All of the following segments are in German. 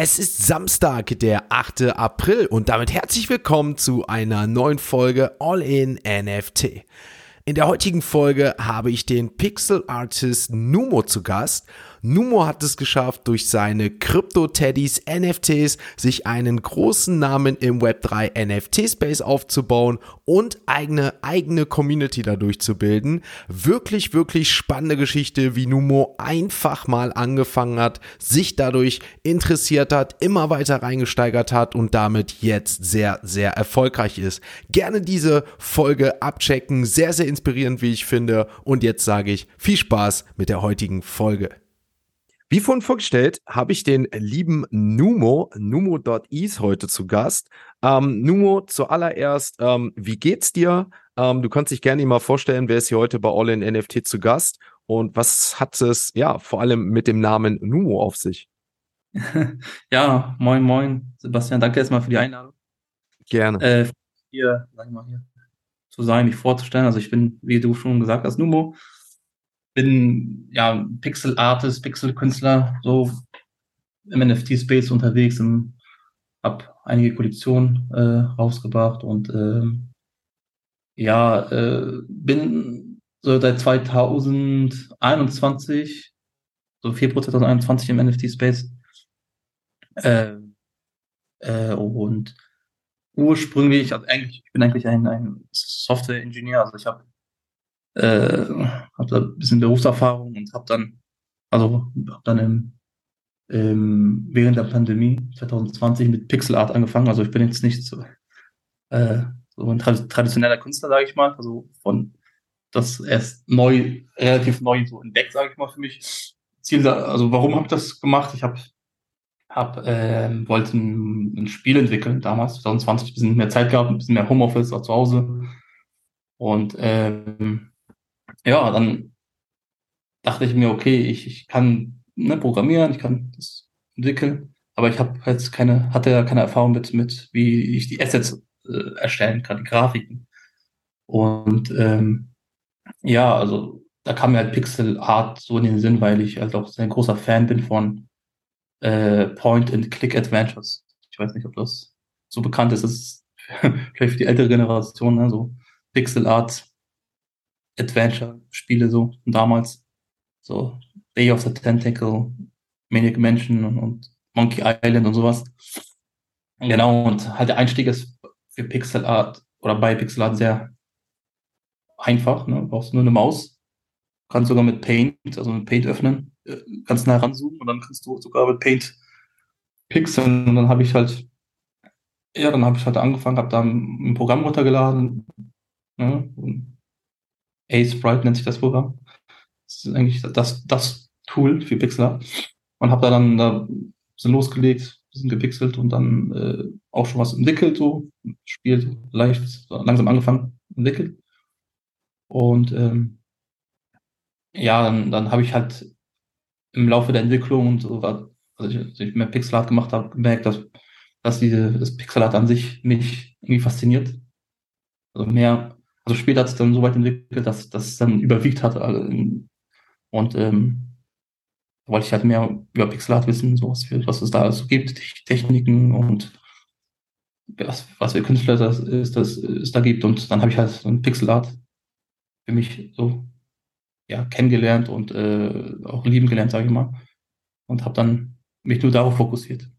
Es ist Samstag, der 8. April und damit herzlich willkommen zu einer neuen Folge All in NFT. In der heutigen Folge habe ich den Pixel Artist Numo zu Gast Numo hat es geschafft, durch seine Crypto-Teddys, NFTs, sich einen großen Namen im Web3 NFT-Space aufzubauen und eigene, eigene Community dadurch zu bilden. Wirklich, wirklich spannende Geschichte, wie Numo einfach mal angefangen hat, sich dadurch interessiert hat, immer weiter reingesteigert hat und damit jetzt sehr, sehr erfolgreich ist. Gerne diese Folge abchecken. Sehr, sehr inspirierend, wie ich finde. Und jetzt sage ich viel Spaß mit der heutigen Folge. Wie vorhin vorgestellt, habe ich den lieben Numo, Numo.is heute zu Gast. Ähm, Numo, zuallererst, ähm, wie geht's dir? Ähm, du kannst dich gerne mal vorstellen, wer ist hier heute bei All in NFT zu Gast und was hat es, ja, vor allem mit dem Namen Numo auf sich? ja, moin, moin, Sebastian, danke erstmal für die Einladung. Gerne. Äh, hier, sag ich mal, hier zu sein, mich vorzustellen. Also ich bin, wie du schon gesagt hast, Numo bin ja Pixel-Artist, Pixel-Künstler, so im NFT-Space unterwegs, im, hab einige Kollektionen äh, rausgebracht und äh, ja, äh, bin so seit 2021, so Februar 2021 im NFT-Space äh, äh, und ursprünglich, also eigentlich, ich bin eigentlich ein, ein Software-Ingenieur, also ich habe äh, habe da ein bisschen Berufserfahrung und habe dann, also habe dann im, im, während der Pandemie 2020 mit Pixel Art angefangen. Also ich bin jetzt nicht so, äh, so ein traditioneller Künstler, sage ich mal. Also von das erst neu, relativ neu so entdeckt, sage ich mal für mich. Ziel, also warum habe ich das gemacht? Ich habe hab, äh, wollte ein, ein, Spiel entwickeln damals, 2020, ein bisschen mehr Zeit gehabt, ein bisschen mehr Homeoffice auch zu Hause. Und ähm, ja, dann dachte ich mir, okay, ich, ich kann ne, programmieren, ich kann das entwickeln, aber ich habe jetzt keine, hatte ja keine Erfahrung mit, mit, wie ich die Assets äh, erstellen kann, die Grafiken. Und ähm, ja, also da kam mir halt Pixel Art so in den Sinn, weil ich halt auch sehr großer Fan bin von äh, Point-and-Click-Adventures. Ich weiß nicht, ob das so bekannt ist. Das ist vielleicht für die ältere Generation, ne? so Pixel Art Adventure-Spiele so damals. So Day of the Tentacle, Maniac Mansion und, und Monkey Island und sowas. Genau, und halt der Einstieg ist für Pixel Art oder bei Pixel Art sehr einfach. Ne? Du brauchst nur eine Maus, kannst sogar mit Paint, also mit Paint öffnen, äh, ganz nah ranzoomen und dann kannst du sogar mit Paint pixeln und dann habe ich halt, ja, dann habe ich halt angefangen, habe da ein Programm runtergeladen ne? und A-Sprite nennt sich das Programm. Das ist eigentlich das, das Tool für Pixel Und habe da dann da bisschen losgelegt, bisschen gepixelt und dann äh, auch schon was entwickelt, so spielt leicht, langsam angefangen, entwickelt. Und ähm, ja, dann, dann habe ich halt im Laufe der Entwicklung und so, also ich, als ich mehr Pixelart gemacht habe, gemerkt, dass, dass diese, das Pixelart an sich mich irgendwie fasziniert. Also mehr also später hat es dann so weit entwickelt, dass das dann überwiegt hat. Und ähm, wollte ich halt mehr über Pixelart wissen, so was, was es da also gibt, Techniken und was, was für Künstler das ist, das es da gibt. Und dann habe ich halt so ein Pixelart für mich so ja, kennengelernt und äh, auch lieben gelernt, sage ich mal. Und habe dann mich nur darauf fokussiert.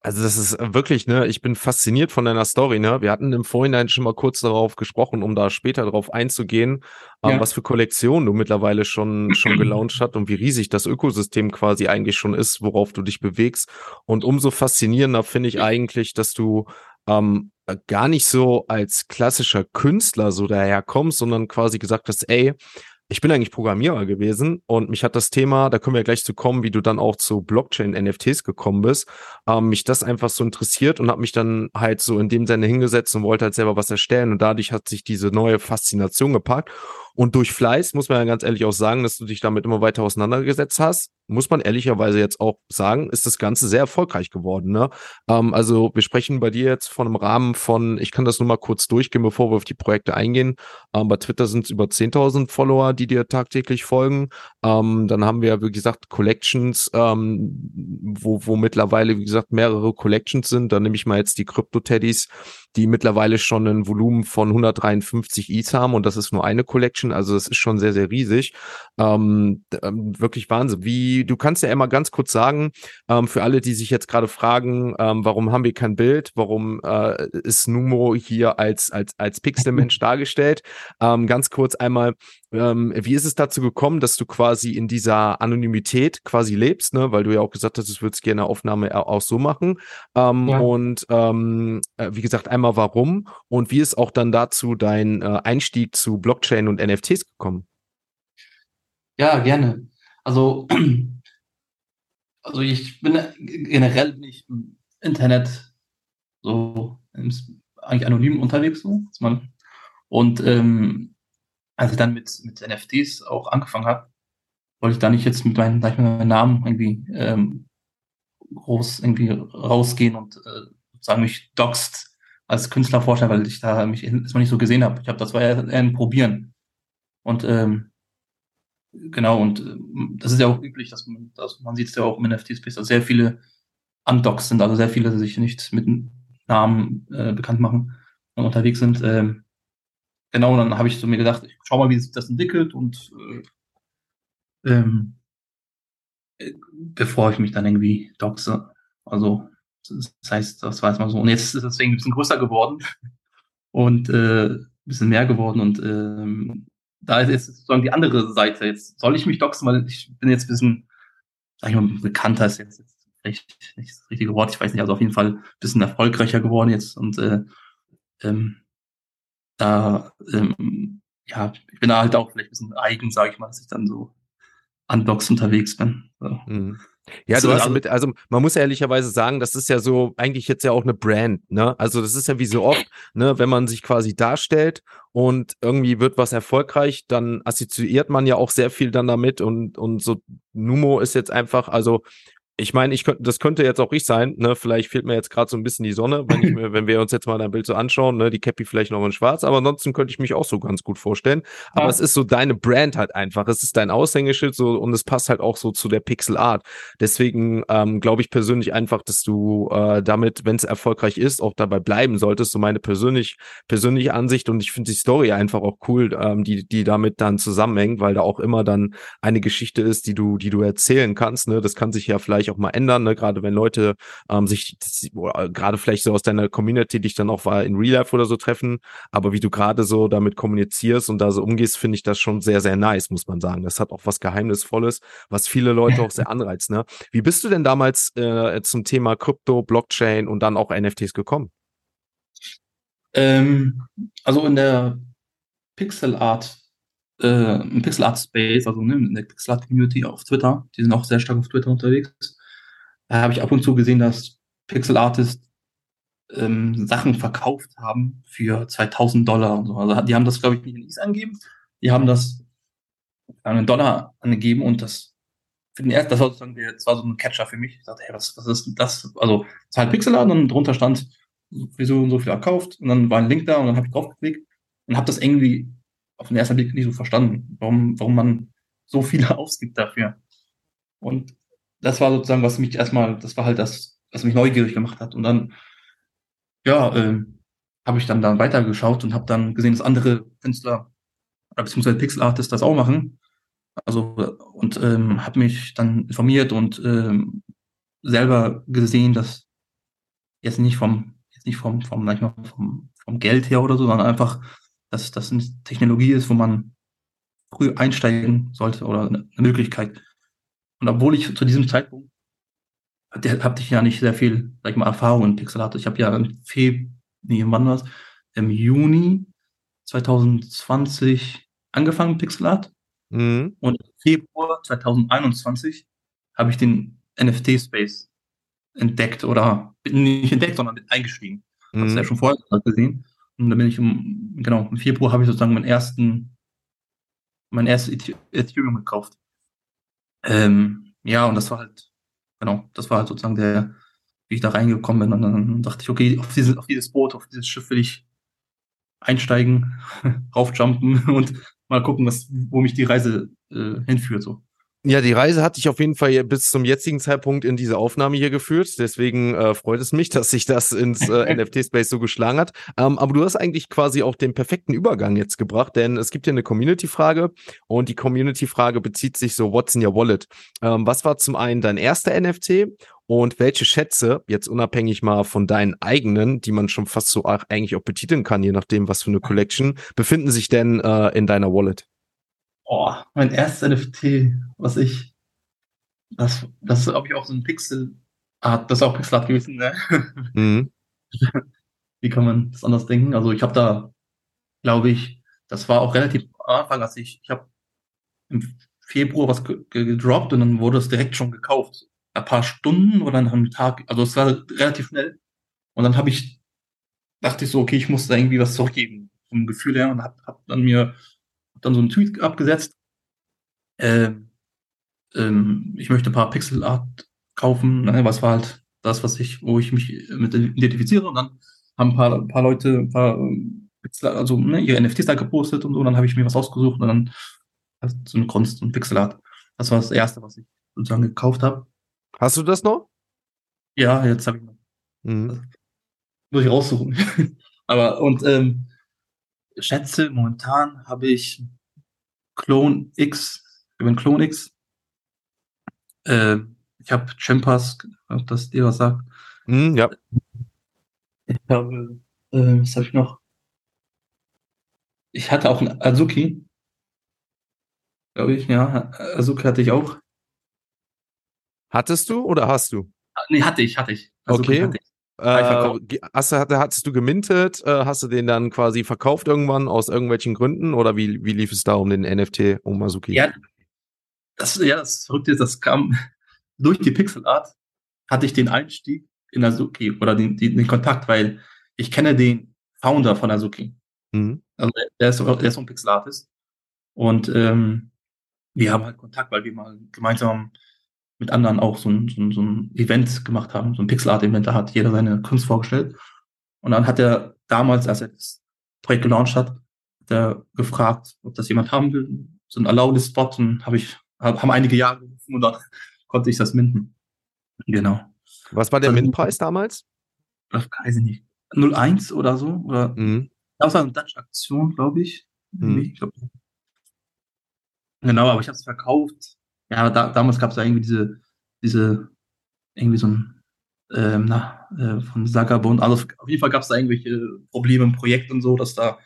Also das ist äh, wirklich, ne, ich bin fasziniert von deiner Story, ne? Wir hatten im Vorhinein schon mal kurz darauf gesprochen, um da später darauf einzugehen, ähm, ja. was für Kollektionen du mittlerweile schon, schon gelauncht hast und wie riesig das Ökosystem quasi eigentlich schon ist, worauf du dich bewegst. Und umso faszinierender finde ich eigentlich, dass du ähm, gar nicht so als klassischer Künstler so daherkommst, sondern quasi gesagt hast, ey, ich bin eigentlich Programmierer gewesen und mich hat das Thema, da können wir ja gleich zu kommen, wie du dann auch zu Blockchain-NFTs gekommen bist, ähm, mich das einfach so interessiert und habe mich dann halt so in dem Sinne hingesetzt und wollte halt selber was erstellen und dadurch hat sich diese neue Faszination gepackt Und durch Fleiß muss man ja ganz ehrlich auch sagen, dass du dich damit immer weiter auseinandergesetzt hast. Muss man ehrlicherweise jetzt auch sagen, ist das Ganze sehr erfolgreich geworden. Ne? Ähm, also wir sprechen bei dir jetzt von einem Rahmen von, ich kann das nur mal kurz durchgehen, bevor wir auf die Projekte eingehen. Ähm, bei Twitter sind es über 10.000 Follower, die dir tagtäglich folgen. Ähm, dann haben wir, wie gesagt, Collections, ähm, wo, wo mittlerweile, wie gesagt, mehrere Collections sind. Da nehme ich mal jetzt die Crypto-Teddys, die mittlerweile schon ein Volumen von 153 ETH haben und das ist nur eine Collection, also das ist schon sehr, sehr riesig. Ähm, ähm, wirklich Wahnsinn. Wie, du kannst ja immer ganz kurz sagen, ähm, für alle, die sich jetzt gerade fragen, ähm, warum haben wir kein Bild, warum äh, ist Numo hier als, als, als Pixelmensch dargestellt? Ähm, ganz kurz einmal, ähm, wie ist es dazu gekommen, dass du quasi in dieser Anonymität quasi lebst, ne? Weil du ja auch gesagt hast, du würdest gerne Aufnahme auch so machen. Ähm, ja. Und ähm, äh, wie gesagt, einmal warum und wie ist auch dann dazu dein äh, Einstieg zu Blockchain und NFTs gekommen? Ja, gerne. Also, also ich bin generell nicht im Internet so eigentlich anonym unterwegs so. Und ähm, als ich dann mit, mit NFTs auch angefangen habe, wollte ich da nicht jetzt mit meinem, mit meinem Namen irgendwie ähm, groß irgendwie rausgehen und äh, sozusagen mich doxt als Künstler vorstellen, weil ich da mich erstmal nicht so gesehen habe. Ich habe das war eher ein Probieren. Und ähm, genau, und äh, das ist ja auch üblich, dass man, dass man sieht es ja auch im NFT-Space, dass sehr viele Undocs sind, also sehr viele, die sich nicht mit Namen äh, bekannt machen und unterwegs sind. Ähm, genau, dann habe ich so mir gedacht, ich schau mal, wie sich das entwickelt und äh, ähm, äh, bevor ich mich dann irgendwie doxe. Also das heißt, das war jetzt mal so. Und jetzt ist es deswegen ein bisschen größer geworden und äh, ein bisschen mehr geworden. Und ähm, da ist jetzt sozusagen die andere Seite. Jetzt soll ich mich doxen, weil ich bin jetzt ein bisschen, sag ich mal, bekannter ist jetzt, jetzt nicht das richtige Wort, ich weiß nicht, also auf jeden Fall ein bisschen erfolgreicher geworden jetzt. Und äh, ähm, da, ähm, ja, ich bin da halt auch vielleicht ein bisschen eigen, sage ich mal, dass ich dann so an Docs unterwegs bin. So. Mhm. Ja, du hast mit, also man muss ehrlicherweise sagen, das ist ja so eigentlich jetzt ja auch eine Brand, ne? Also das ist ja wie so oft, ne, wenn man sich quasi darstellt und irgendwie wird was erfolgreich, dann assoziiert man ja auch sehr viel dann damit und und so Numo ist jetzt einfach, also ich meine, ich könnte, das könnte jetzt auch ich sein, ne? Vielleicht fehlt mir jetzt gerade so ein bisschen die Sonne, wenn, ich mir, wenn wir uns jetzt mal dein Bild so anschauen, ne? Die Cappy vielleicht noch in schwarz, aber ansonsten könnte ich mich auch so ganz gut vorstellen. Aber ja. es ist so deine Brand halt einfach. Es ist dein Aushängeschild so und es passt halt auch so zu der Pixel Art. Deswegen ähm, glaube ich persönlich einfach, dass du äh, damit, wenn es erfolgreich ist, auch dabei bleiben solltest. So meine persönlich, persönliche Ansicht und ich finde die Story einfach auch cool, ähm, die, die damit dann zusammenhängt, weil da auch immer dann eine Geschichte ist, die du, die du erzählen kannst. Ne? Das kann sich ja vielleicht sich auch mal ändern, ne? gerade wenn Leute ähm, sich gerade vielleicht so aus deiner Community dich dann auch war in Real Life oder so treffen, aber wie du gerade so damit kommunizierst und da so umgehst, finde ich das schon sehr, sehr nice, muss man sagen. Das hat auch was Geheimnisvolles, was viele Leute auch sehr anreizt. Ne? Wie bist du denn damals äh, zum Thema Krypto, Blockchain und dann auch NFTs gekommen? Ähm, also in der Pixel Art äh, im Pixel Art Space, also ne, in der Pixel Art Community auf Twitter, die sind auch sehr stark auf Twitter unterwegs. Da habe ich ab und zu gesehen, dass Pixel Artists ähm, Sachen verkauft haben für 2000 Dollar und so. Also die haben das, glaube ich, nicht in Is angegeben. Die haben das einen Dollar angegeben und das für den ersten, das war sozusagen das war so ein Catcher für mich. Ich dachte, hey, was, was ist das? Also, es halt Pixel und drunter stand, wieso und so viel erkauft. Und dann war ein Link da und dann habe ich draufgeklickt und habe das irgendwie auf den ersten Blick nicht so verstanden, warum, warum man so viele ausgibt dafür. Und das war sozusagen, was mich erstmal, das war halt das, was mich neugierig gemacht hat. Und dann, ja, ähm, habe ich dann da weitergeschaut und habe dann gesehen, dass andere Künstler beziehungsweise Pixel Artists das auch machen. Also und ähm, habe mich dann informiert und ähm, selber gesehen, dass jetzt nicht vom jetzt nicht vom vom manchmal vom vom Geld her oder so, sondern einfach dass das eine Technologie ist, wo man früh einsteigen sollte oder eine Möglichkeit. Und obwohl ich zu diesem Zeitpunkt hatte ich ja nicht sehr viel, sag ich mal, Erfahrung in Pixelart. Ich habe ja im Februar, nee, wann war Im Juni 2020 angefangen mit Pixelart. Mhm. Und im Februar 2021 habe ich den NFT-Space entdeckt oder nicht entdeckt, sondern eingestiegen. Mhm. Hast du ja schon vorher gesehen. Und dann bin ich im, genau, im Februar habe ich sozusagen meinen ersten mein erstes Ethereum gekauft. Ähm, ja, und das war halt, genau, das war halt sozusagen der, wie ich da reingekommen bin. Und dann dachte ich, okay, auf, diese, auf dieses Boot, auf dieses Schiff will ich einsteigen, raufjumpen und mal gucken, was, wo mich die Reise äh, hinführt. So. Ja, die Reise hat dich auf jeden Fall bis zum jetzigen Zeitpunkt in diese Aufnahme hier geführt. Deswegen äh, freut es mich, dass sich das ins äh, NFT-Space so geschlagen hat. Ähm, aber du hast eigentlich quasi auch den perfekten Übergang jetzt gebracht, denn es gibt ja eine Community-Frage und die Community-Frage bezieht sich so, what's in your wallet? Ähm, was war zum einen dein erster NFT und welche Schätze, jetzt unabhängig mal von deinen eigenen, die man schon fast so eigentlich auch betiteln kann, je nachdem, was für eine Collection, befinden sich denn äh, in deiner Wallet? Oh, mein erstes NFT, was ich, das, das glaube ich, auch so ein Pixel Art, das ist auch Pixel Art gewesen, ne? Mhm. Wie kann man das anders denken? Also ich habe da, glaube ich, das war auch relativ am Anfang, als ich, ich habe im Februar was gedroppt und dann wurde es direkt schon gekauft. Ein paar Stunden oder nach einem Tag, also es war relativ schnell. Und dann habe ich, dachte ich so, okay, ich muss da irgendwie was zurückgeben, vom Gefühl her, und habe hab dann mir dann so einen Tweet abgesetzt. Ähm, ähm, ich möchte ein paar Pixel Art kaufen. Ne, was war halt das, was ich, wo ich mich mit identifiziere. Und dann haben ein paar, ein paar Leute, ein paar, also ne, ihre NFTs da gepostet und so. Und dann habe ich mir was ausgesucht und dann so eine Kunst und Pixel Art. Das war das erste, was ich sozusagen gekauft habe. Hast du das noch? Ja, jetzt habe ich noch. Mhm. Muss ich raussuchen. Aber und ähm, schätze, momentan habe ich Clone X, über Clone X. Äh, ich habe Champas, ob das dir was sagt. Mm, ja. Ich habe, äh, was habe ich noch? Ich hatte auch einen Azuki. Glaube ich, ja. Azuki hatte ich auch. Hattest du oder hast du? Nee, hatte ich, hatte ich. Azuki okay. Hatte ich. Äh, hast, hattest du gemintet? Äh, hast du den dann quasi verkauft irgendwann aus irgendwelchen Gründen? Oder wie, wie lief es da um den NFT um Masuki? Ja, das, ja, das Verrückte ist, das kam durch die Pixel Art, hatte ich den Einstieg in Azuki oder den, den, den Kontakt, weil ich kenne den Founder von Azuki. Mhm. Also der ist, der ist so ein Pixel Artist. Und ähm, wir haben halt Kontakt, weil wir mal gemeinsam mit anderen auch so ein, so ein, so ein Event gemacht haben, so ein Pixel-Art-Event, da hat jeder seine Kunst vorgestellt. Und dann hat er damals, als er das Projekt gelauncht hat, hat er gefragt, ob das jemand haben will. So ein Allow-List-Spot und habe ich, haben einige Jahre gerufen und dann konnte ich das minden. Genau. Was war der Mintpreis damals? Das weiß ich nicht. 01 oder so? Oder mhm. das war eine Dutch-Aktion, glaube ich. Mhm. ich glaub, genau, aber ich habe es verkauft ja, da, damals gab es ja irgendwie diese, diese, irgendwie so ein, ähm, na, äh, von Sagabond, also auf jeden Fall gab es da irgendwelche Probleme im Projekt und so, dass da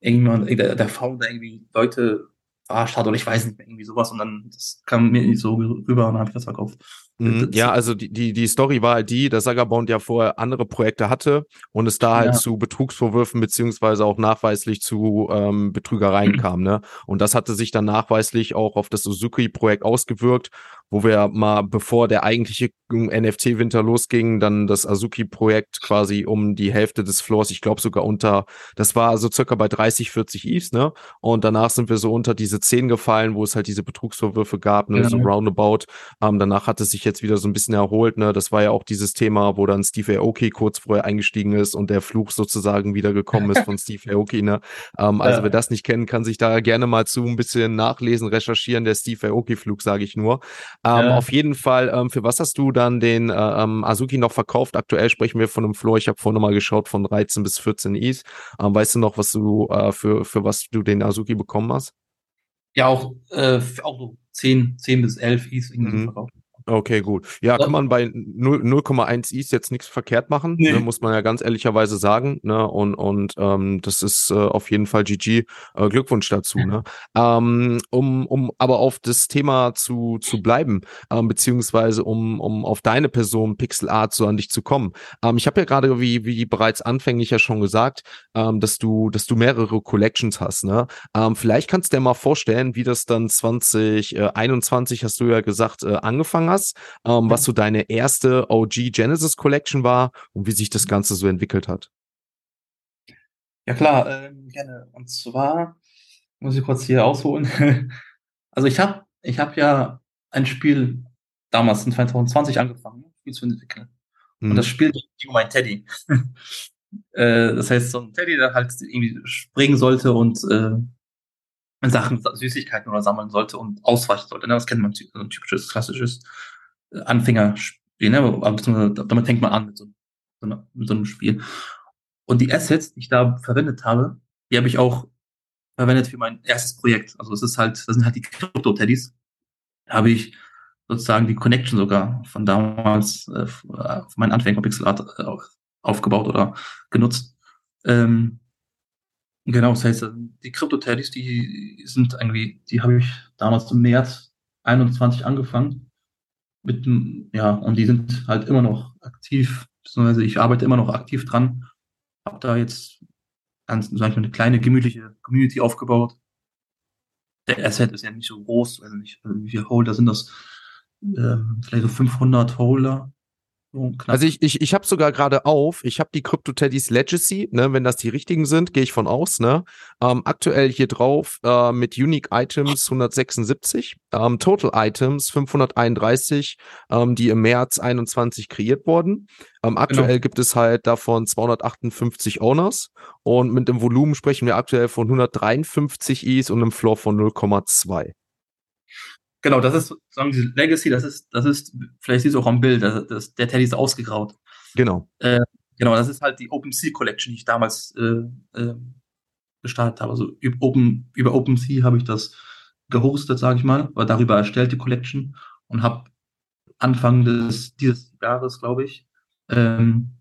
irgendwann, der, der Founder irgendwie Leute verarscht hat oder ich weiß nicht mehr, irgendwie sowas und dann, das kam mir nicht so rüber und dann habe ich das verkauft. Mhm, ja, also die, die, die Story war halt die, dass Sagabond ja vorher andere Projekte hatte und es da halt ja. zu Betrugsvorwürfen beziehungsweise auch nachweislich zu ähm, Betrügereien mhm. kam, ne? Und das hatte sich dann nachweislich auch auf das Suzuki-Projekt ausgewirkt wo wir mal, bevor der eigentliche NFT-Winter losging, dann das Azuki-Projekt quasi um die Hälfte des Floors, ich glaube sogar unter, das war so circa bei 30, 40 Eves, ne? Und danach sind wir so unter diese 10 gefallen, wo es halt diese Betrugsvorwürfe gab, ne? Ja. So roundabout. Ähm, danach hat es sich jetzt wieder so ein bisschen erholt, ne? Das war ja auch dieses Thema, wo dann Steve Aoki kurz vorher eingestiegen ist und der Fluch sozusagen wieder gekommen ist von Steve Aoki, ne? Ähm, also ja. wer das nicht kennt, kann sich da gerne mal zu ein bisschen nachlesen, recherchieren, der Steve Aoki-Flug, sage ich nur. Ähm, ja. Auf jeden Fall, ähm, für was hast du dann den äh, ähm, Azuki noch verkauft? Aktuell sprechen wir von einem Floor, ich habe vorhin mal geschaut, von 13 bis 14 Is. Ähm, weißt du noch, was du äh, für, für was du den Azuki bekommen hast? Ja, auch, äh, auch so 10, 10 bis 11 Is irgendwie mhm. verkauft. Okay, gut. Ja, kann man bei 0,1 Is jetzt nichts verkehrt machen, nee. ne, muss man ja ganz ehrlicherweise sagen. Ne? Und, und ähm, das ist äh, auf jeden Fall GG. Äh, Glückwunsch dazu. Ne? Ähm, um, um aber auf das Thema zu, zu bleiben, ähm, beziehungsweise um, um auf deine Person Pixel Art so an dich zu kommen. Ähm, ich habe ja gerade, wie, wie bereits anfänglich ja schon gesagt, ähm, dass du, dass du mehrere Collections hast. Ne? Ähm, vielleicht kannst du dir mal vorstellen, wie das dann 2021, hast du ja gesagt, äh, angefangen hast hast, ähm, was so deine erste OG Genesis Collection war und wie sich das Ganze so entwickelt hat. Ja klar, äh, gerne. Und zwar muss ich kurz hier ausholen. also ich habe ich hab ja ein Spiel damals in 2020 angefangen, Spiel zu entwickeln. Mhm. Und das Spiel ging um ein Teddy. äh, das heißt, so ein Teddy, der halt irgendwie springen sollte und äh, Sachen, Süßigkeiten oder sammeln sollte und ausweichen sollte. Ne? Das kennt man, so ein typisches, klassisches äh, Anfängerspiel. Ne? Damit fängt man an mit so, mit so einem Spiel. Und die Assets, die ich da verwendet habe, die habe ich auch verwendet für mein erstes Projekt. Also es ist halt, das sind halt die Krypto-Teddys. Habe ich sozusagen die Connection sogar von damals, äh, von meinen Anfängen von Pixel Art äh, aufgebaut oder genutzt. Ähm, genau, das heißt, die Krypto-Teddys, die sind irgendwie, die habe ich damals im März 21 angefanng Mit, ja, und die sind halt immer noch aktiv, beziehungsweise ich arbeite immer noch aktiv dran. Habe da jetzt ganz, sag ich mal, eine kleine gemütliche Community aufgebaut. Der Asset ist ja nicht so groß, also nicht, wie viele Holder sind das? Ähm, vielleicht so 500 Holder. So also ich, ich, ich habe sogar gerade auf, ich habe die Crypto Teddys Legacy, ne, wenn das die richtigen sind, gehe ich von aus, ne? Ähm, aktuell hier drauf äh, mit Unique Items 176, ähm, Total Items 531, ähm, die im März 21 kreiert wurden. Ähm, aktuell genau. gibt es halt davon 258 Owners und mit dem Volumen sprechen wir aktuell von 153 Is und einem Floor von 0,2. Genau, das ist sagen diese Legacy, das ist, das ist, vielleicht siehst du auch am Bild, das, das, der Teddy ist ausgegraut. Genau. Äh, genau, das ist halt die OpenSea Collection, die ich damals äh, äh, gestartet habe. Also über, Open, über OpenSea habe ich das gehostet, sage ich mal, war darüber erstellt, die Collection, und habe Anfang des, dieses Jahres, glaube ich, ähm,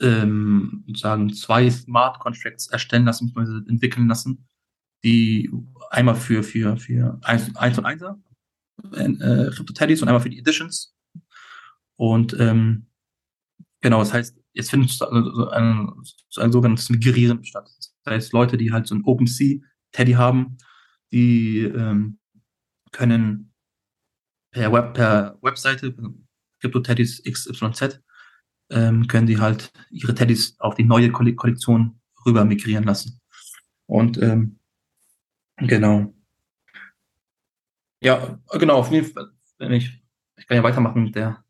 ähm, sozusagen zwei Smart Contracts erstellen lassen, entwickeln lassen, die einmal für, für, für 1, 1 und 1er äh, Crypto-Teddys und einmal für die Editions. Und ähm, genau, das heißt, jetzt findet so ein, so ein sogenanntes Migrieren statt. Das heißt, Leute, die halt so ein OpenSea-Teddy haben, die ähm, können per, Web, per Webseite, Crypto-Teddys XYZ, ähm, können die halt ihre Teddys auf die neue Kollektion rüber migrieren lassen. Und ähm, Genau. Ja, genau, auf jeden Fall. Wenn ich, ich kann ja weitermachen mit der.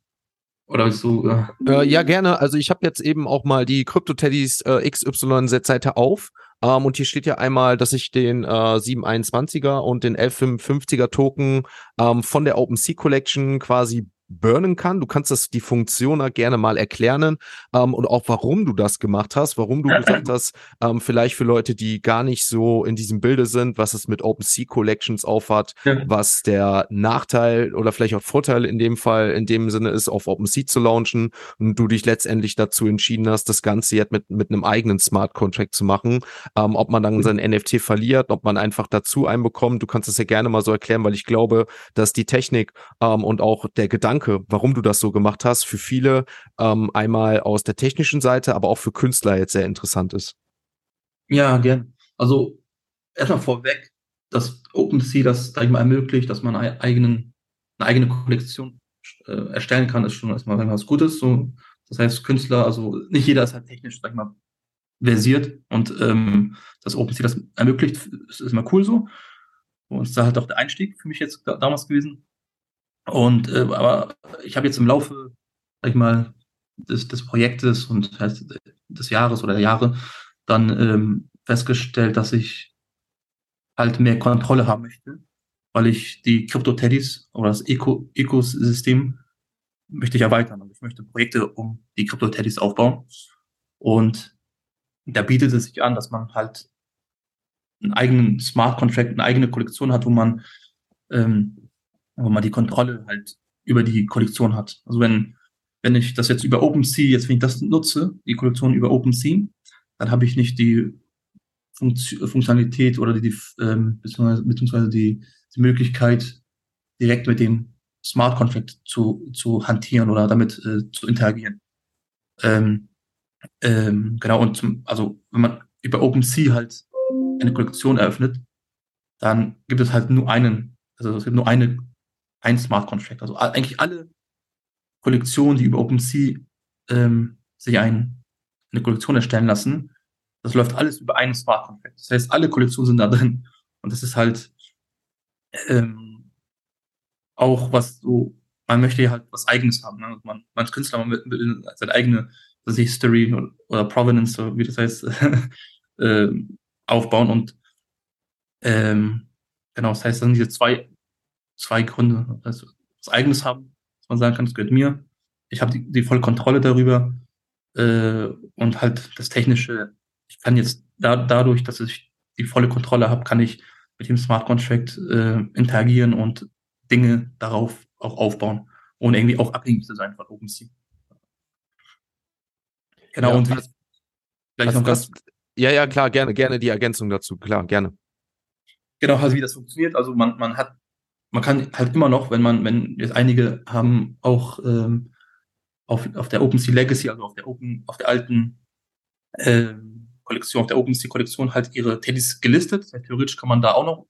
Oder willst du? Äh, äh, ja, gerne. Also ich habe jetzt eben auch mal die Crypto-Teddys äh, XYZ-Seite auf. Ähm, und hier steht ja einmal, dass ich den äh, 721er und den 1155er Token ähm, von der OpenSea Collection quasi burnen kann. Du kannst das die Funktion gerne mal erklären ähm, und auch warum du das gemacht hast, warum du gesagt hast, ähm, vielleicht für Leute, die gar nicht so in diesem Bilde sind, was es mit OpenSea Collections aufhat, ja. was der Nachteil oder vielleicht auch Vorteil in dem Fall in dem Sinne ist, auf OpenSea zu launchen und du dich letztendlich dazu entschieden hast, das Ganze jetzt mit, mit einem eigenen Smart Contract zu machen. Ähm, ob man dann mhm. sein NFT verliert, ob man einfach dazu einbekommt, du kannst es ja gerne mal so erklären, weil ich glaube, dass die Technik ähm, und auch der Gedanke Gedanke, warum du das so gemacht hast, für viele ähm, einmal aus der technischen Seite, aber auch für Künstler jetzt sehr interessant ist. Ja, gern. Also erstmal vorweg, dass OpenSea das, sag ich mal, ermöglicht, dass man einen eigenen, eine eigene Kollektion äh, erstellen kann, ist schon erstmal was Gutes. So, das heißt, Künstler, also nicht jeder ist halt technisch, sag ich mal, versiert und ähm, dass OpenSea das ermöglicht, ist, ist immer cool so. Und es ist halt auch der Einstieg für mich jetzt da, damals gewesen. Und äh, aber ich habe jetzt im Laufe, sag ich mal, des, des Projektes und heißt, des Jahres oder der Jahre dann ähm, festgestellt, dass ich halt mehr Kontrolle haben möchte, weil ich die Crypto-Teddys oder das Eco Ökosystem möchte ich erweitern. Und ich möchte Projekte um die Crypto-Teddys aufbauen. Und da bietet es sich an, dass man halt einen eigenen Smart Contract, eine eigene Kollektion hat, wo man ähm, wo man die Kontrolle halt über die Kollektion hat. Also wenn, wenn ich das jetzt über OpenSea, jetzt wenn ich das nutze, die Kollektion über OpenSea, dann habe ich nicht die Funktionalität oder die, ähm, beziehungsweise, beziehungsweise die, die Möglichkeit, direkt mit dem Smart Contract zu, zu hantieren oder damit äh, zu interagieren. Ähm, ähm, genau, und zum, also wenn man über OpenSea halt eine Kollektion eröffnet, dann gibt es halt nur einen, also es gibt nur eine ein Smart Contract. Also eigentlich alle Kollektionen, die über OpenSea ähm, sich ein, eine Kollektion erstellen lassen, das läuft alles über einen Smart Contract. Das heißt, alle Kollektionen sind da drin. Und das ist halt ähm, auch was so, man möchte ja halt was Eigenes haben. Ne? Man, man als Künstler, man will, will seine eigene das History oder, oder Provenance, so wie das heißt, äh, aufbauen. Und ähm, genau, das heißt, das sind diese zwei, zwei Gründe. Also was Eigenes haben, dass man sagen kann, das gehört mir. Ich habe die, die volle Kontrolle darüber äh, und halt das Technische. Ich kann jetzt da, dadurch, dass ich die volle Kontrolle habe, kann ich mit dem Smart Contract äh, interagieren und Dinge darauf auch aufbauen, ohne irgendwie auch abhängig zu sein von OpenSea. Genau, ja, und wie, vielleicht noch ganz. Ja, ja, klar, gerne, gerne die Ergänzung dazu, klar, gerne. Genau, also wie das funktioniert. Also man, man hat, man kann halt immer noch, wenn man, wenn jetzt einige haben auch ähm, auf, auf der OpenSea Legacy, also auf der Open, auf der alten ähm, Kollektion, auf der OpenSea-Kollektion halt ihre Teddys gelistet. Theoretisch kann man da auch noch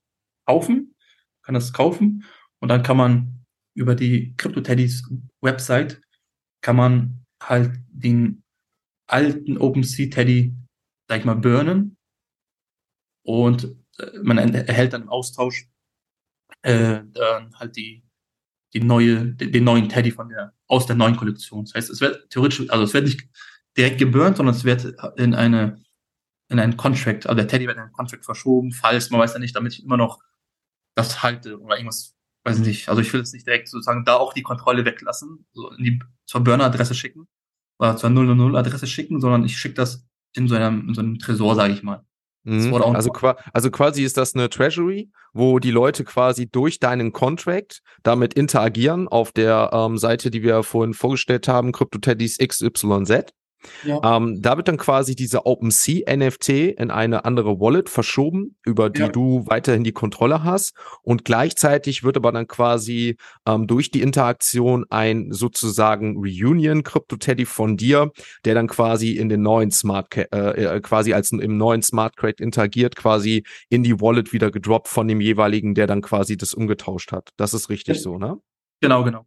kaufen, kann das kaufen und dann kann man über die Crypto-Teddys Website kann man halt den alten OpenSea-Teddy, sag ich mal, burnen und äh, man erhält dann im Austausch äh, dann halt die, die neue, den neuen Teddy von der, aus der neuen Kollektion. Das heißt, es wird theoretisch, also es wird nicht direkt geburnt, sondern es wird in eine in einen Contract, also der Teddy wird in einen Contract verschoben, falls, man weiß ja nicht, damit ich immer noch das halte oder irgendwas, weiß ich nicht. Also ich will jetzt nicht direkt sozusagen da auch die Kontrolle weglassen, so in die zur Burner-Adresse schicken oder zur 000-Adresse schicken, sondern ich schicke das in so einem, in so einem Tresor, sage ich mal. Mhm. Also, also, quasi ist das eine Treasury, wo die Leute quasi durch deinen Contract damit interagieren auf der ähm, Seite, die wir vorhin vorgestellt haben, CryptoTeddies XYZ. Ja. Ähm, da wird dann quasi diese OpenSea NFT in eine andere Wallet verschoben, über die ja. du weiterhin die Kontrolle hast. Und gleichzeitig wird aber dann quasi ähm, durch die Interaktion ein sozusagen Reunion Crypto Teddy von dir, der dann quasi in den neuen Smart äh, äh, quasi als im neuen Smart Crack interagiert, quasi in die Wallet wieder gedroppt von dem jeweiligen, der dann quasi das umgetauscht hat. Das ist richtig ja. so, ne? Genau, genau.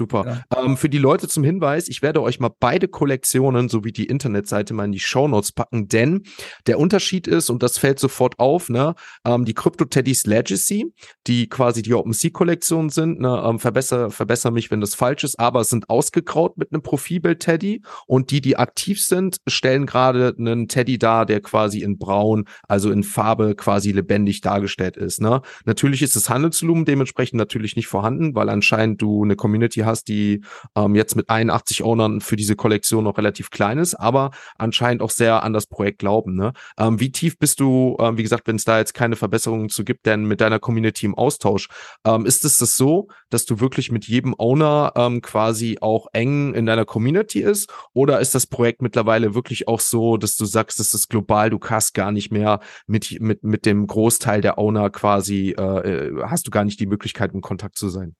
Super. Ja. Ähm, für die Leute zum Hinweis, ich werde euch mal beide Kollektionen sowie die Internetseite mal in die Show Notes packen, denn der Unterschied ist, und das fällt sofort auf, ne, ähm, die Crypto Teddy's Legacy, die quasi die OpenSea-Kollektion sind, ne, ähm, verbessere, verbessere mich, wenn das falsch ist, aber sind ausgegraut mit einem Profilbild Teddy und die, die aktiv sind, stellen gerade einen Teddy dar, der quasi in braun, also in Farbe quasi lebendig dargestellt ist, ne. Natürlich ist das Handelsvolumen dementsprechend natürlich nicht vorhanden, weil anscheinend du eine Community Community hast, die ähm, jetzt mit 81 Ownern für diese Kollektion noch relativ klein ist, aber anscheinend auch sehr an das Projekt glauben. Ne? Ähm, wie tief bist du, ähm, wie gesagt, wenn es da jetzt keine Verbesserungen zu gibt, denn mit deiner Community im Austausch? Ähm, ist es das so, dass du wirklich mit jedem Owner ähm, quasi auch eng in deiner Community ist? Oder ist das Projekt mittlerweile wirklich auch so, dass du sagst, das ist global, du kannst gar nicht mehr mit, mit, mit dem Großteil der Owner quasi, äh, äh hast du gar nicht die Möglichkeit, in Kontakt zu sein?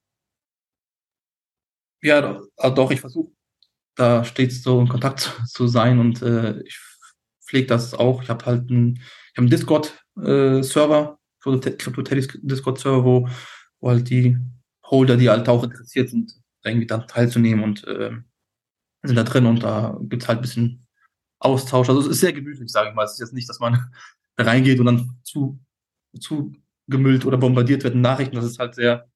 Ja, doch, also doch ich versuche da stets so in Kontakt zu, zu sein und äh, ich pflege das auch. Ich habe halt einen, ich hab einen Discord-Server, äh, Crypto Teddys Discord-Server, wo, wo halt die Holder, die halt auch interessiert sind, irgendwie dann teilzunehmen und äh, sind da drin und da gibt's halt ein bisschen Austausch. Also es ist sehr gemütlich, sage ich mal. Es ist jetzt nicht, dass man da reingeht und dann zu, zu gemüllt oder bombardiert wird in Nachrichten. Das ist halt sehr,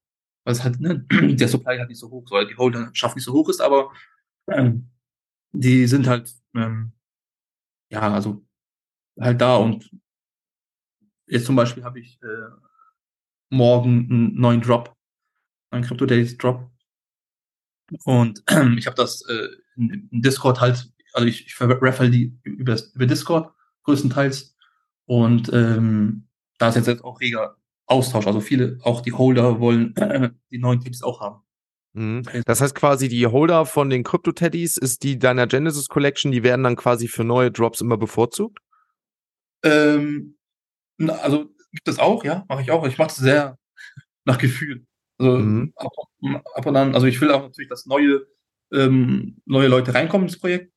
weil es halt, ne, der Supply halt nicht so hoch, weil die Holderschaft nicht so hoch ist, aber ähm, die sind halt, ähm, ja, also halt da und jetzt zum Beispiel habe ich äh, morgen einen neuen Drop, einen Crypto Days Drop. Und äh, ich habe das äh, in, in, Discord halt, also ich, ich raffle die über, über Discord größtenteils. Und ähm, da ist jetzt auch reger Austausch. Also viele, auch die Holder wollen äh, die neuen Teddys auch haben. Mhm. Das heißt quasi, die Holder von den Crypto-Teddys ist die deiner Genesis Collection, die werden dann quasi für neue Drops immer bevorzugt? Ähm, also gibt es auch, ja, mache ich auch. Ich mache es sehr nach Gefühl. Also mhm. ab, ab, und an, also ich will auch natürlich, dass neue, ähm, neue Leute reinkommen ins Projekt.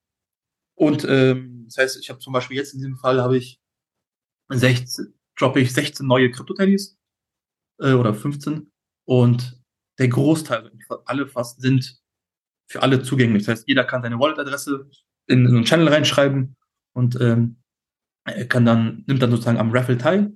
Und ähm, das heißt, ich habe zum Beispiel jetzt in diesem Fall habe ich 16, droppe ich 16 neue Crypto-Teddys äh, oder 15 und der Großteil, alle fast, sind für alle zugänglich. Das heißt, jeder kann seine Wallet-Adresse in, in einen Channel reinschreiben und ähm, kann dann, nimmt dann sozusagen am Raffle teil.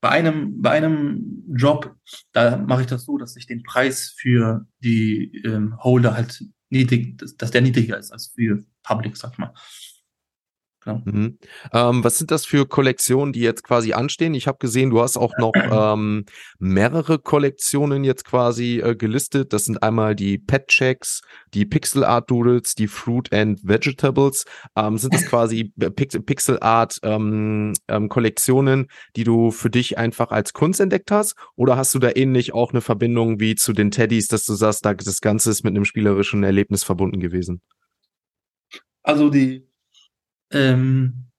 Bei einem, bei einem Job, da mache ich das so, dass ich den Preis für die ähm, Holder halt niedrig, dass, dass der niedriger ist als für Public, sag ich mal. Genau. Mhm. Ähm, was sind das für Kollektionen, die jetzt quasi anstehen? Ich habe gesehen, du hast auch noch ähm, mehrere Kollektionen jetzt quasi äh, gelistet. Das sind einmal die Pet Checks, die Pixel Art Doodles, die Fruit and Vegetables. Ähm, sind das quasi Pix Pixel Art ähm, ähm, Kollektionen, die du für dich einfach als Kunst entdeckt hast? Oder hast du da ähnlich auch eine Verbindung wie zu den Teddys, dass du sagst, da das Ganze ist mit einem spielerischen Erlebnis verbunden gewesen? Also die ähm,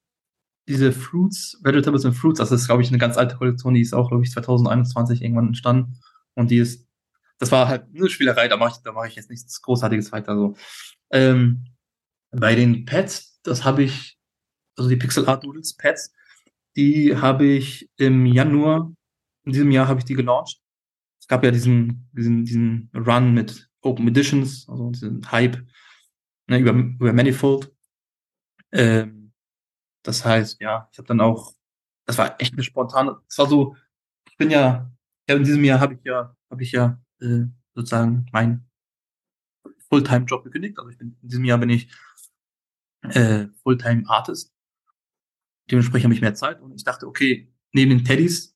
diese Fruits, Vegetables and Fruits, das ist, glaube ich, eine ganz alte Kollektion, die ist auch, glaube ich, 2021 irgendwann entstanden. Und die ist, das war halt eine Spielerei, da mache ich, da ich jetzt nichts Großartiges weiter. So. Ähm, bei den Pets, das habe ich, also die Pixel Art Noodles Pets, die habe ich im Januar, in diesem Jahr habe ich die gelauncht. Es gab ja diesen, diesen, diesen Run mit Open Editions, also diesen Hype ne, über, über Manifold. Ähm, das heißt, ja, ich habe dann auch, das war echt eine spontane, es war so, ich bin ja, ja in diesem Jahr habe ich ja, habe ich ja äh, sozusagen mein Fulltime-Job gekündigt. Also ich bin, in diesem Jahr bin ich äh, Fulltime-Artist. Dementsprechend habe ich mehr Zeit und ich dachte, okay, neben den Teddys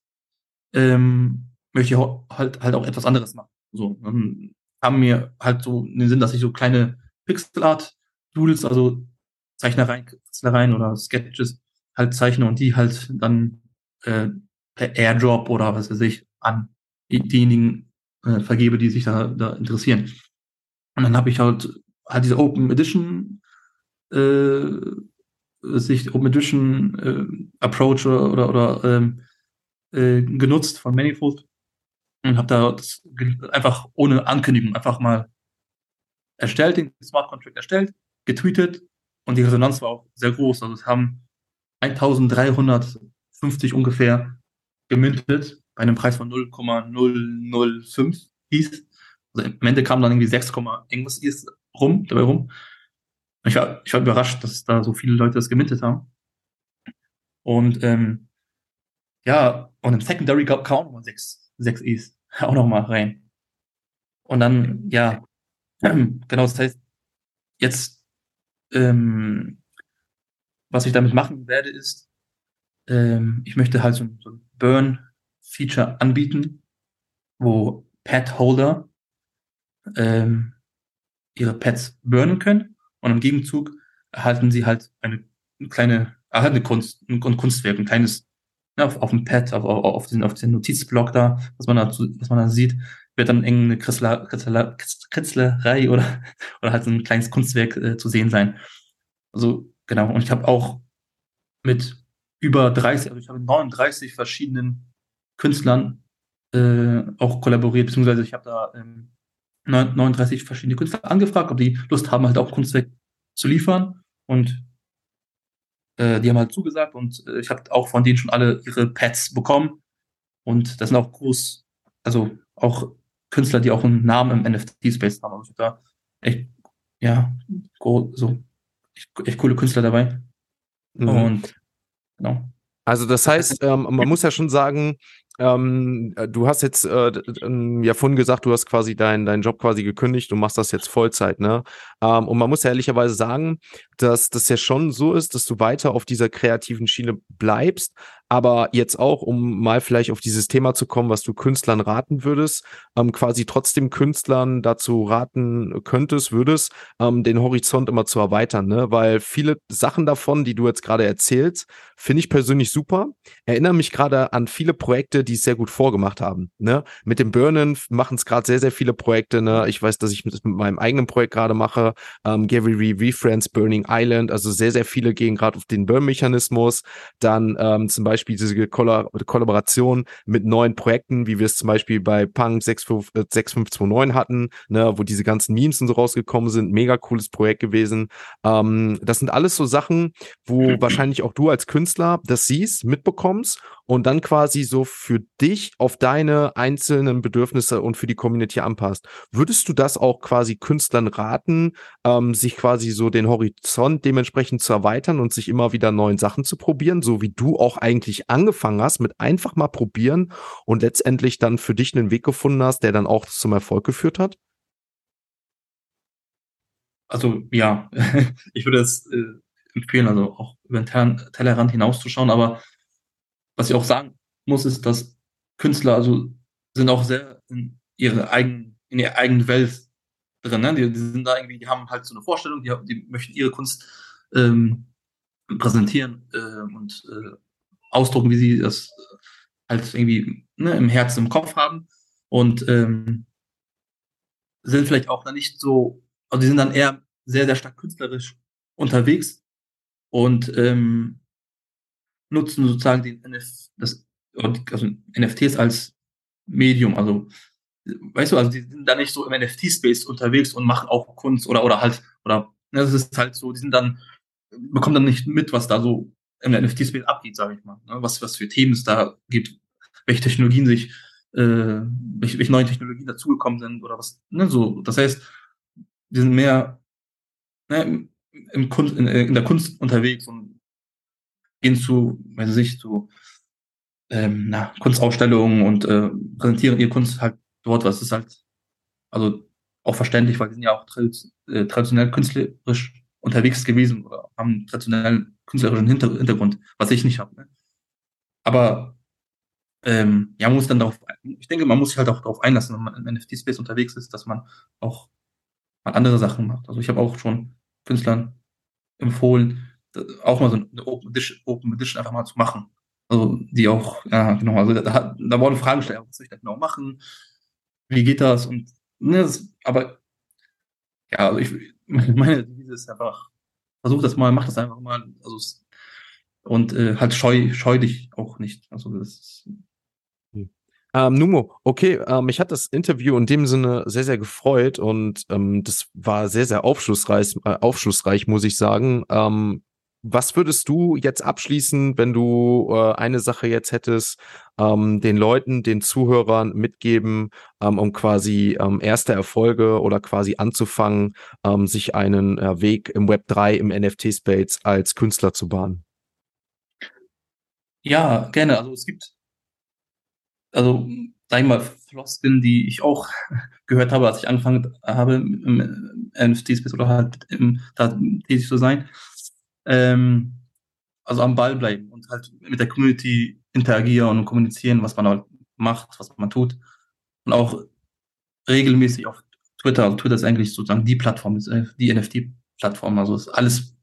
ähm, möchte ich halt, halt auch etwas anderes machen. So, dann haben mir halt so in den Sinn, dass ich so kleine Pixel-Art-Doodles, also Zeichnereien, oder Sketches halt zeichne und die halt dann äh, per Airdrop oder was weiß ich an diejenigen äh, vergebe, die sich da, da interessieren. Und dann habe ich halt halt diese Open Edition äh, sich Open Edition äh, Approach oder, oder, oder ähm, äh, genutzt von Manifold und habe da das einfach ohne Ankündigung einfach mal erstellt, den Smart Contract erstellt, getweetet und die Resonanz war auch sehr groß. Also es haben 1350 ungefähr gemintet bei einem Preis von 0,005 hieß. Also im Ende kam dann irgendwie 6, irgendwas ist rum, dabei rum. Ich war, ich war überrascht, dass da so viele Leute das gemintet haben. Und ähm, ja, und im Secondary kam auch nochmal 6, 6 Is auch nochmal rein. Und dann, ja, genau, das heißt, jetzt ähm, was ich damit machen werde, ist, ähm, ich möchte halt so, so ein Burn-Feature anbieten, wo Pet-Holder ähm, ihre Pets burnen können. Und im Gegenzug erhalten sie halt eine, eine kleine, erhalten eine Kunst, ein, ein Kunstwerk, ein kleines, ja, auf, auf dem Pad, auf, auf, auf, den, auf den Notizblock da, was man da, was man da sieht, wird dann irgendeine Kritzler, Kritzler, Kritzlerei oder, oder halt so ein kleines Kunstwerk äh, zu sehen sein. Also, genau. Und ich habe auch mit über 30, also ich habe 39 verschiedenen Künstlern äh, auch kollaboriert, beziehungsweise ich habe da ähm, 39 verschiedene Künstler angefragt, ob die Lust haben, halt auch Kunstwerk zu liefern. Und äh, die haben halt zugesagt und äh, ich habe auch von denen schon alle ihre Pads bekommen. Und das sind auch groß, also auch Künstler, die auch einen Namen im NFT-Space haben. Also da echt, ja, so echt, echt coole Künstler dabei. Mhm. Und genau. Also das heißt, ähm, man muss ja schon sagen, ähm, äh, du hast jetzt äh, ja vorhin gesagt, du hast quasi deinen deinen Job quasi gekündigt und machst das jetzt Vollzeit, ne? Ähm, und man muss ja ehrlicherweise sagen, dass das ja schon so ist, dass du weiter auf dieser kreativen Schiene bleibst, aber jetzt auch, um mal vielleicht auf dieses Thema zu kommen, was du Künstlern raten würdest, ähm, quasi trotzdem Künstlern dazu raten könntest, würdest, ähm, den Horizont immer zu erweitern, ne? Weil viele Sachen davon, die du jetzt gerade erzählst, finde ich persönlich super. Erinnere mich gerade an viele Projekte, die es sehr gut vorgemacht haben. Ne? Mit dem Burnen machen es gerade sehr, sehr viele Projekte. Ne? Ich weiß, dass ich das mit meinem eigenen Projekt gerade mache. Ähm, Gary Ree, Friends, Burning Island. Also sehr, sehr viele gehen gerade auf den Burn-Mechanismus. Dann ähm, zum Beispiel diese Koll Kollaboration mit neuen Projekten, wie wir es zum Beispiel bei Punk 6529 äh, hatten, ne? wo diese ganzen Memes und so rausgekommen sind. Mega cooles Projekt gewesen. Ähm, das sind alles so Sachen, wo wahrscheinlich auch du als Künstler das siehst, mitbekommst und dann quasi so für dich auf deine einzelnen Bedürfnisse und für die Community anpasst. Würdest du das auch quasi Künstlern raten, ähm, sich quasi so den Horizont dementsprechend zu erweitern und sich immer wieder neuen Sachen zu probieren, so wie du auch eigentlich angefangen hast, mit einfach mal probieren und letztendlich dann für dich einen Weg gefunden hast, der dann auch zum Erfolg geführt hat? Also ja, ich würde es äh, empfehlen, also auch über den Tellerrand hinauszuschauen, aber was ich auch sagen muss, ist, dass Künstler also sind auch sehr in ihre eigenen, in ihrer eigenen Welt drin. Ne? Die, die, sind da irgendwie, die haben halt so eine Vorstellung, die, die möchten ihre Kunst ähm, präsentieren äh, und äh, ausdrucken, wie sie das halt irgendwie ne, im Herzen, im Kopf haben und ähm, sind vielleicht auch dann nicht so, also die sind dann eher sehr, sehr stark künstlerisch unterwegs und ähm, nutzen sozusagen den NF, das, also NFTs als Medium. Also, weißt du, also die sind da nicht so im NFT-Space unterwegs und machen auch Kunst oder, oder halt, oder, ne, das ist halt so, die sind dann, bekommen dann nicht mit, was da so im NFT-Space abgeht, sage ich mal. Ne? Was, was für Themen es da gibt, welche Technologien sich, äh, welche, welche neuen Technologien dazugekommen sind oder was, ne, so. Das heißt, die sind mehr ne, im Kunst, in, in der Kunst unterwegs und gehen zu, weiß ich, zu ähm, na, Kunstausstellungen und äh, präsentieren ihre Kunst halt dort, was ist halt, also auch verständlich, weil die sind ja auch äh, traditionell künstlerisch unterwegs gewesen oder haben traditionell künstlerischen Hinter Hintergrund, was ich nicht habe. Ne? Aber ähm, ja, man muss dann darauf, ich denke, man muss sich halt auch darauf einlassen, wenn man im NFT-Space unterwegs ist, dass man auch mal andere Sachen macht. Also ich habe auch schon Künstlern empfohlen, auch mal so eine Open Edition, Open Edition einfach mal zu machen. Also die auch, ja, genau, also da, da wurden Fragen gestellt, was soll ich da genau machen? Wie geht das? Und ne, das, aber ja, also ich meine Devise ist einfach, versuch das mal, mach das einfach mal, also und äh, halt scheu, scheu dich auch nicht. Also das ist, ähm, Numo, okay, ähm, mich hat das Interview in dem Sinne sehr, sehr gefreut und ähm, das war sehr, sehr aufschlussreich, äh, aufschlussreich muss ich sagen. Ähm, was würdest du jetzt abschließen, wenn du äh, eine Sache jetzt hättest, ähm, den Leuten, den Zuhörern mitgeben, ähm, um quasi ähm, erste Erfolge oder quasi anzufangen, ähm, sich einen äh, Weg im Web 3, im NFT-Space als Künstler zu bahnen? Ja, gerne. Also es gibt also sag ich mal, Floskeln, die ich auch gehört habe, als ich angefangen habe, im NFT-Space oder halt im, da tätig zu sein. Ähm, also am Ball bleiben und halt mit der Community interagieren und kommunizieren, was man halt macht, was man tut. Und auch regelmäßig auf Twitter, also Twitter ist eigentlich sozusagen die Plattform, äh, die NFT-Plattform. Also ist alles,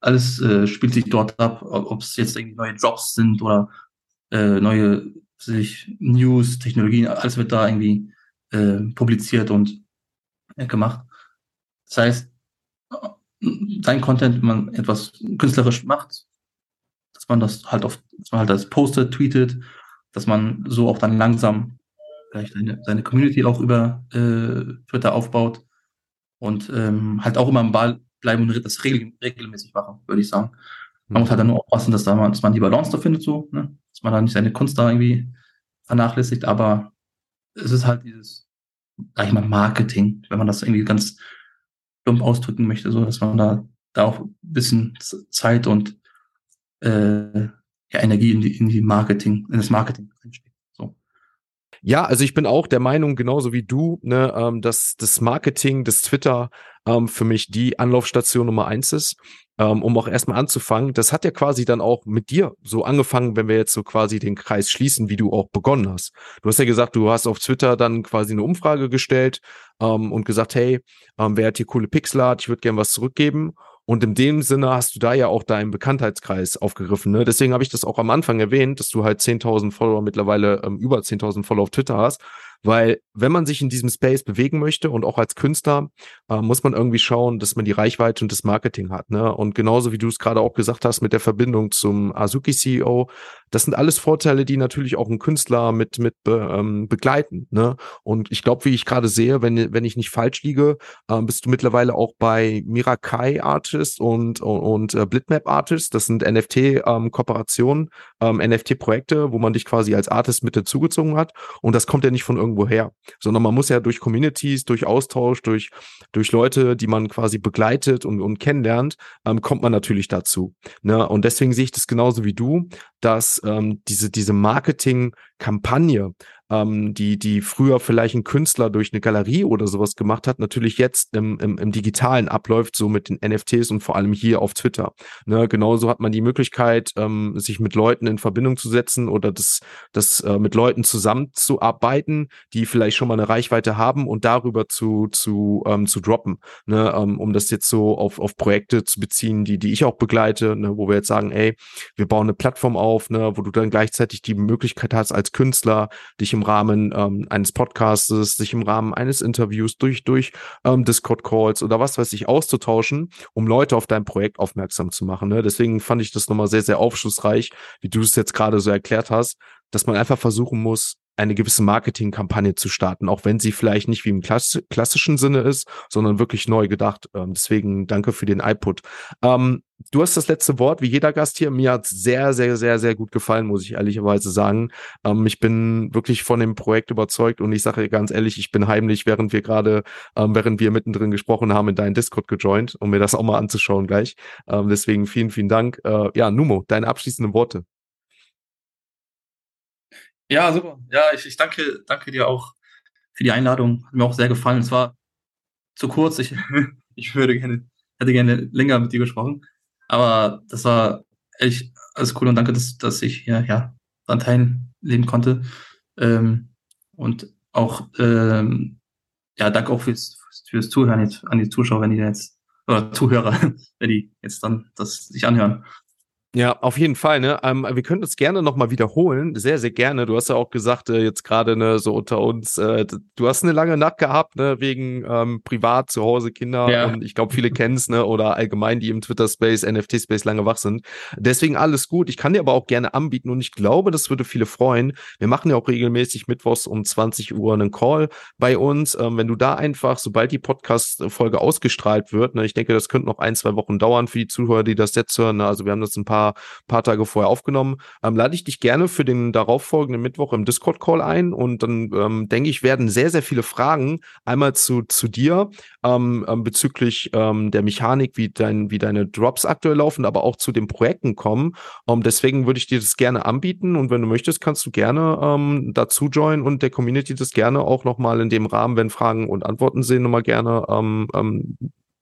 alles äh, spielt sich dort ab, ob es jetzt irgendwie neue Jobs sind oder äh, neue sich News, Technologien, alles wird da irgendwie äh, publiziert und äh, gemacht. Das heißt, sein Content, wenn man etwas künstlerisch macht, dass man das halt auf, dass man halt das postet, tweetet, dass man so auch dann langsam vielleicht seine, seine Community auch über äh, Twitter aufbaut und ähm, halt auch immer am Ball bleiben und das regel, regelmäßig machen, würde ich sagen. Man muss halt dann nur aufpassen, dass, da man, dass man die Balance da findet, so, ne? dass man da nicht seine Kunst da irgendwie vernachlässigt, aber es ist halt dieses, sag ich mal, Marketing, wenn man das irgendwie ganz dumm ausdrücken möchte, so dass man da, da auch ein bisschen Zeit und äh, ja, Energie in die, in die Marketing, in das Marketing einsteckt. Ja, also ich bin auch der Meinung, genauso wie du, ne, ähm, dass das Marketing, das Twitter ähm, für mich die Anlaufstation Nummer eins ist ähm, um auch erstmal anzufangen. Das hat ja quasi dann auch mit dir so angefangen, wenn wir jetzt so quasi den Kreis schließen, wie du auch begonnen hast. Du hast ja gesagt, du hast auf Twitter dann quasi eine Umfrage gestellt ähm, und gesagt, hey, ähm, wer hat hier coole Pixelart, ich würde gern was zurückgeben. Und in dem Sinne hast du da ja auch deinen Bekanntheitskreis aufgegriffen. Ne? Deswegen habe ich das auch am Anfang erwähnt, dass du halt 10.000 Follower mittlerweile, ähm, über 10.000 Follower auf Twitter hast. Weil wenn man sich in diesem Space bewegen möchte und auch als Künstler, äh, muss man irgendwie schauen, dass man die Reichweite und das Marketing hat. Ne? Und genauso wie du es gerade auch gesagt hast mit der Verbindung zum Azuki CEO, das sind alles Vorteile, die natürlich auch ein Künstler mit, mit be, ähm, begleiten. Ne? Und ich glaube, wie ich gerade sehe, wenn, wenn ich nicht falsch liege, äh, bist du mittlerweile auch bei Mirakai Artist und, und, und äh, Blitmap Artist. Das sind NFT-Kooperationen, ähm, ähm, NFT-Projekte, wo man dich quasi als Artist mit dazugezogen hat. Und das kommt ja nicht von irgendwo her, sondern man muss ja durch Communities, durch Austausch, durch, durch Leute, die man quasi begleitet und, und kennenlernt, ähm, kommt man natürlich dazu. Ne? Und deswegen sehe ich das genauso wie du, dass ähm, diese, diese Marketing-Kampagne, ähm, die, die früher vielleicht ein Künstler durch eine Galerie oder sowas gemacht hat, natürlich jetzt im, im, im Digitalen abläuft, so mit den NFTs und vor allem hier auf Twitter. Ne, genauso hat man die Möglichkeit, ähm, sich mit Leuten in Verbindung zu setzen oder das, das äh, mit Leuten zusammenzuarbeiten, die vielleicht schon mal eine Reichweite haben und darüber zu, zu, ähm, zu droppen. Ne, ähm, um das jetzt so auf, auf Projekte zu beziehen, die, die ich auch begleite, ne, wo wir jetzt sagen, ey, wir bauen eine Plattform auf, ne, wo du dann gleichzeitig die Möglichkeit hast, als Künstler dich im Rahmen ähm, eines Podcastes, sich im Rahmen eines Interviews durch, durch ähm, Discord-Calls oder was weiß ich auszutauschen, um Leute auf dein Projekt aufmerksam zu machen. Ne? Deswegen fand ich das nochmal sehr, sehr aufschlussreich, wie du es jetzt gerade so erklärt hast, dass man einfach versuchen muss, eine gewisse Marketingkampagne zu starten, auch wenn sie vielleicht nicht wie im Klass klassischen Sinne ist, sondern wirklich neu gedacht. Ähm, deswegen danke für den iPod. Ähm, du hast das letzte Wort, wie jeder Gast hier. Mir hat sehr, sehr, sehr, sehr gut gefallen, muss ich ehrlicherweise sagen. Ähm, ich bin wirklich von dem Projekt überzeugt und ich sage ganz ehrlich, ich bin heimlich, während wir gerade, ähm, während wir mittendrin gesprochen haben, in deinen Discord gejoint, um mir das auch mal anzuschauen gleich. Ähm, deswegen vielen, vielen Dank. Äh, ja, Numo, deine abschließenden Worte. Ja, super. Ja, ich, ich danke, danke dir auch für die Einladung. Hat mir auch sehr gefallen. Es war zu kurz. Ich, ich würde gerne, hätte gerne länger mit dir gesprochen. Aber das war echt alles cool und danke, dass, dass ich ja, ja daran teilnehmen konnte. Ähm, und auch, ähm, ja, danke auch fürs, fürs Zuhören jetzt an die Zuschauer, wenn die jetzt, oder Zuhörer, wenn die jetzt dann das sich anhören. Ja, auf jeden Fall. Ne? Ähm, wir können uns gerne nochmal wiederholen. Sehr, sehr gerne. Du hast ja auch gesagt, äh, jetzt gerade ne, so unter uns, äh, du hast eine lange Nacht gehabt, ne, wegen ähm, privat zu Hause Kinder. Ja. Und ich glaube, viele kennen es, ne, oder allgemein, die im Twitter-Space, NFT-Space lange wach sind. Deswegen alles gut. Ich kann dir aber auch gerne anbieten und ich glaube, das würde viele freuen. Wir machen ja auch regelmäßig mittwochs um 20 Uhr einen Call bei uns. Ähm, wenn du da einfach, sobald die Podcast-Folge ausgestrahlt wird, ne, ich denke, das könnte noch ein, zwei Wochen dauern für die Zuhörer, die das jetzt hören. Ne? Also wir haben das ein paar paar, paar Tage vorher aufgenommen. Ähm, lade ich dich gerne für den darauffolgenden Mittwoch im Discord-Call ein und dann ähm, denke ich, werden sehr, sehr viele Fragen einmal zu, zu dir ähm, ähm bezüglich ähm, der Mechanik, wie, dein, wie deine Drops aktuell laufen, aber auch zu den Projekten kommen. Ähm, deswegen würde ich dir das gerne anbieten und wenn du möchtest, kannst du gerne dazu joinen und der Community das gerne auch nochmal in dem Rahmen, wenn Fragen und Antworten sind, nochmal gerne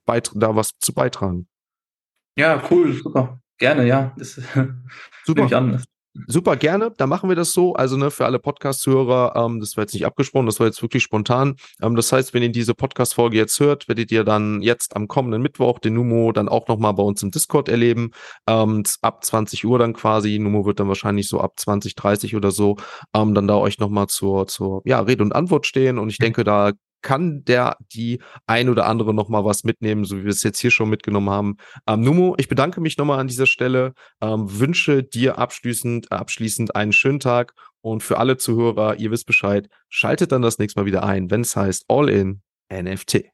da was zu beitragen. Ja, cool, super. Gerne, ja. Das Super. An. Super, gerne. Da machen wir das so. Also ne, für alle Podcast-Hörer, ähm, das war jetzt nicht abgesprochen, das war jetzt wirklich spontan. Ähm, das heißt, wenn ihr diese Podcast-Folge jetzt hört, werdet ihr dann jetzt am kommenden Mittwoch den Numo dann auch nochmal bei uns im Discord erleben. Ähm, ab 20 Uhr dann quasi. Numo wird dann wahrscheinlich so ab 20, 30 oder so ähm, dann da euch nochmal zur, zur ja, Rede und Antwort stehen. Und ich mhm. denke, da kann der die ein oder andere noch mal was mitnehmen, so wie wir es jetzt hier schon mitgenommen haben. Ähm, Numo, ich bedanke mich nochmal an dieser Stelle, ähm, wünsche dir abschließend, äh, abschließend einen schönen Tag und für alle Zuhörer, ihr wisst Bescheid, schaltet dann das nächste Mal wieder ein, wenn es heißt All in NFT.